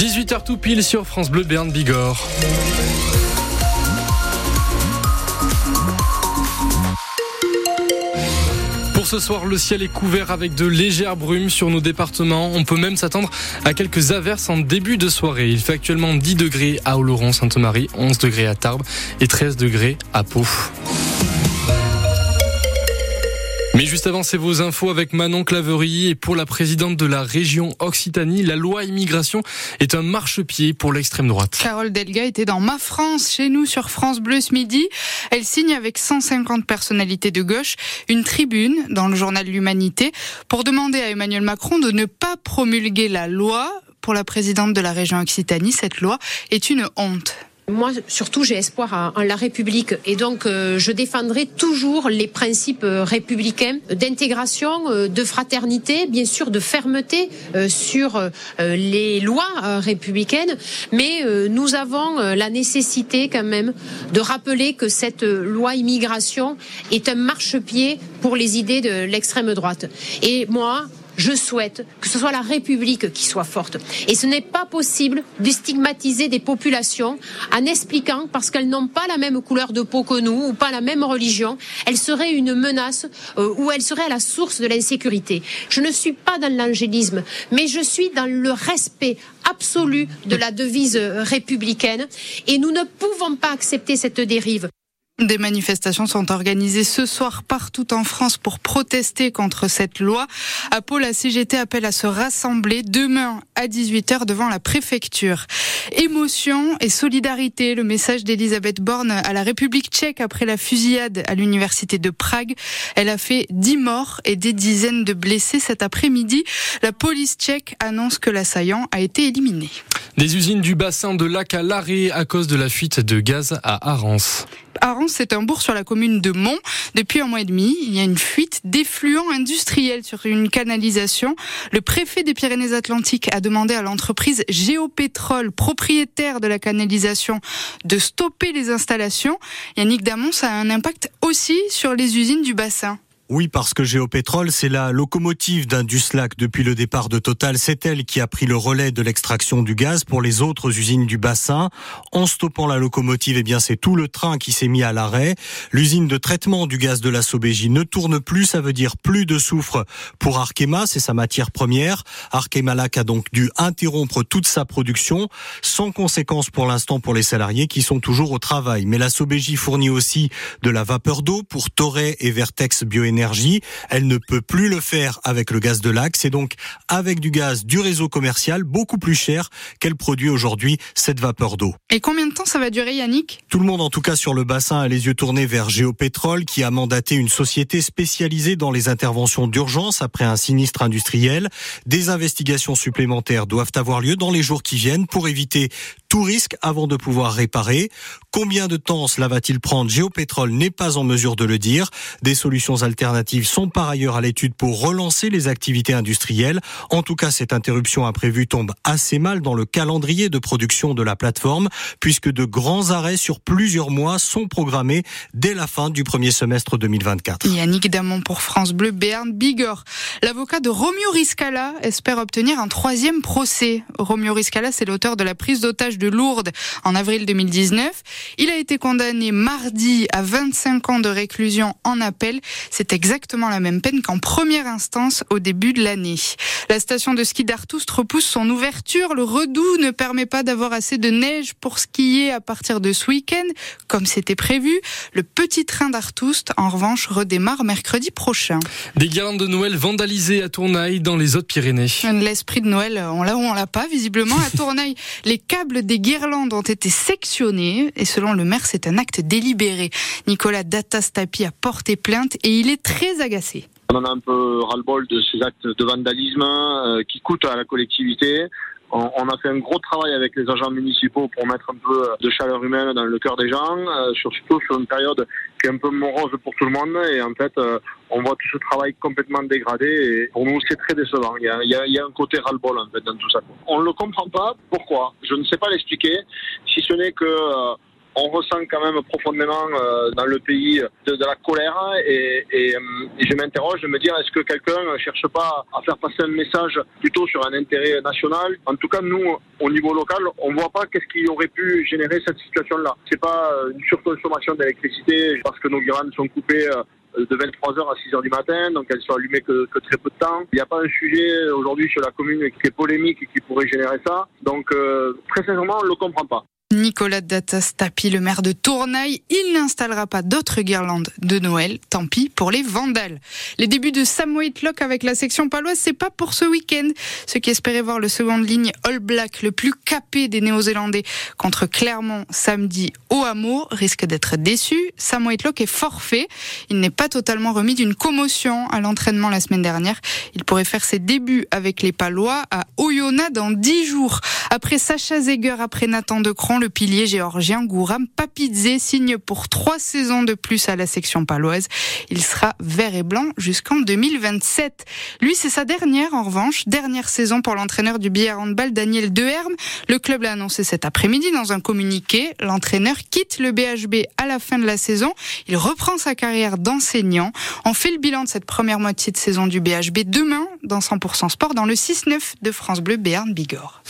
18h tout pile sur France Bleu Berne Bigorre. Pour ce soir, le ciel est couvert avec de légères brumes sur nos départements. On peut même s'attendre à quelques averses en début de soirée. Il fait actuellement 10 degrés à Oloron-Sainte-Marie, 11 degrés à Tarbes et 13 degrés à Pau. Mais juste avant, c'est vos infos avec Manon Claverie. Et pour la présidente de la région Occitanie, la loi immigration est un marchepied pour l'extrême droite. Carole Delga était dans Ma France, chez nous, sur France Bleu ce midi. Elle signe avec 150 personnalités de gauche une tribune dans le journal L'Humanité pour demander à Emmanuel Macron de ne pas promulguer la loi. Pour la présidente de la région Occitanie, cette loi est une honte. Moi, surtout, j'ai espoir en la République et donc euh, je défendrai toujours les principes euh, républicains d'intégration, euh, de fraternité, bien sûr de fermeté sur les lois républicaines, mais nous avons la nécessité quand même de rappeler que cette loi immigration est un marchepied pour les idées de l'extrême droite. Et moi, je souhaite que ce soit la République qui soit forte. Et ce n'est pas possible de stigmatiser des populations en expliquant, parce qu'elles n'ont pas la même couleur de peau que nous ou pas la même religion, elles seraient une menace euh, ou elles seraient à la source de l'insécurité. Je ne suis pas dans l'angélisme, mais je suis dans le respect absolu de la devise républicaine et nous ne pouvons pas accepter cette dérive. Des manifestations sont organisées ce soir partout en France pour protester contre cette loi. À Pau, la CGT appelle à se rassembler demain à 18h devant la préfecture. Émotion et solidarité, le message d'Elisabeth Borne à la République tchèque après la fusillade à l'université de Prague. Elle a fait 10 morts et des dizaines de blessés cet après-midi. La police tchèque annonce que l'assaillant a été éliminé. Des usines du bassin de lac à l'arrêt à cause de la fuite de gaz à Arance. Arance, c'est un bourg sur la commune de Mont. Depuis un mois et demi, il y a une fuite d'effluents industriels sur une canalisation. Le préfet des Pyrénées-Atlantiques a demandé à l'entreprise Géopétrole, propriétaire de la canalisation, de stopper les installations. Yannick Damon, ça a un impact aussi sur les usines du bassin. Oui, parce que Géopétrole, c'est la locomotive d'Induslac depuis le départ de Total. C'est elle qui a pris le relais de l'extraction du gaz pour les autres usines du bassin. En stoppant la locomotive, eh bien, c'est tout le train qui s'est mis à l'arrêt. L'usine de traitement du gaz de la Sobégie ne tourne plus. Ça veut dire plus de soufre pour Arkema. C'est sa matière première. Arkemalac a donc dû interrompre toute sa production sans conséquence pour l'instant pour les salariés qui sont toujours au travail. Mais la Sobégie fournit aussi de la vapeur d'eau pour Toré et Vertex Bioénergie elle ne peut plus le faire avec le gaz de lac. C'est donc avec du gaz du réseau commercial beaucoup plus cher qu'elle produit aujourd'hui cette vapeur d'eau. Et combien de temps ça va durer, Yannick? Tout le monde, en tout cas sur le bassin, a les yeux tournés vers Géopétrole, qui a mandaté une société spécialisée dans les interventions d'urgence après un sinistre industriel. Des investigations supplémentaires doivent avoir lieu dans les jours qui viennent pour éviter tout risque avant de pouvoir réparer. Combien de temps cela va-t-il prendre? Géopétrole n'est pas en mesure de le dire. Des solutions alternatives sont par ailleurs à l'étude pour relancer les activités industrielles. En tout cas, cette interruption imprévue tombe assez mal dans le calendrier de production de la plateforme, puisque de grands arrêts sur plusieurs mois sont programmés dès la fin du premier semestre 2024. Yannick Damon pour France Bleu, Berne, Bigorre. L'avocat de Romeo Riscala espère obtenir un troisième procès. Romeo Riscala, c'est l'auteur de la prise d'otage de Lourdes en avril 2019. Il a été condamné mardi à 25 ans de réclusion en appel. C'était exactement la même peine qu'en première instance au début de l'année. La station de ski d'Artoust repousse son ouverture. Le redout ne permet pas d'avoir assez de neige pour skier à partir de ce week-end, comme c'était prévu. Le petit train d'Artoust, en revanche, redémarre mercredi prochain. Des guirlandes de Noël vandalisées à Tournaille, dans les Hautes-Pyrénées. L'esprit de Noël, on l'a ou on l'a pas, visiblement. À Tournaille, les câbles des guirlandes ont été sectionnés et selon le maire, c'est un acte délibéré. Nicolas Datastapi a porté plainte et il est très agacé. On en a un peu ras-le-bol de ces actes de vandalisme euh, qui coûtent à la collectivité. On, a fait un gros travail avec les agents municipaux pour mettre un peu de chaleur humaine dans le cœur des gens, euh, surtout sur une période qui est un peu morose pour tout le monde. Et en fait, euh, on voit tout ce travail complètement dégradé. Et pour nous, c'est très décevant. Il y, a, il, y a, un côté ras-le-bol en fait dans tout ça. On ne le comprend pas. Pourquoi? Je ne sais pas l'expliquer, si ce n'est que on ressent quand même profondément euh, dans le pays de, la colère et, et, je m'interroge de me dire est-ce que quelqu'un cherche pas à faire passer un message plutôt sur un intérêt national? En tout cas, nous, au niveau local, on voit pas qu'est-ce qui aurait pu générer cette situation-là. C'est pas une surconsommation d'électricité parce que nos guirlandes sont coupées de 23h à 6h du matin, donc elles sont allumées que, que très peu de temps. Il n'y a pas un sujet aujourd'hui sur la commune qui est polémique et qui pourrait générer ça. Donc euh, très sincèrement, on ne le comprend pas. Nicolas Datastapi, le maire de Tournaille, il n'installera pas d'autres guirlandes de Noël. Tant pis pour les vandales. Les débuts de Sam Whitlock avec la section paloise, c'est pas pour ce week-end. Ceux qui espéraient voir le seconde ligne All Black, le plus capé des Néo-Zélandais, contre Clermont samedi au hameau, risquent d'être déçus. Sam Whitlock est forfait. Il n'est pas totalement remis d'une commotion à l'entraînement la semaine dernière. Il pourrait faire ses débuts avec les Palois à Oyonnax dans dix jours. Après Sacha Zeger, après Nathan Decron, le pilier géorgien Gouram Papidze signe pour trois saisons de plus à la section paloise. Il sera vert et blanc jusqu'en 2027. Lui, c'est sa dernière, en revanche, dernière saison pour l'entraîneur du billard handball Daniel Deherme. Le club l'a annoncé cet après-midi dans un communiqué. L'entraîneur quitte le BHB à la fin de la saison. Il reprend sa carrière d'enseignant. On fait le bilan de cette première moitié de saison du BHB demain dans 100% Sport dans le 6-9 de France Bleu Béarn Bigorre.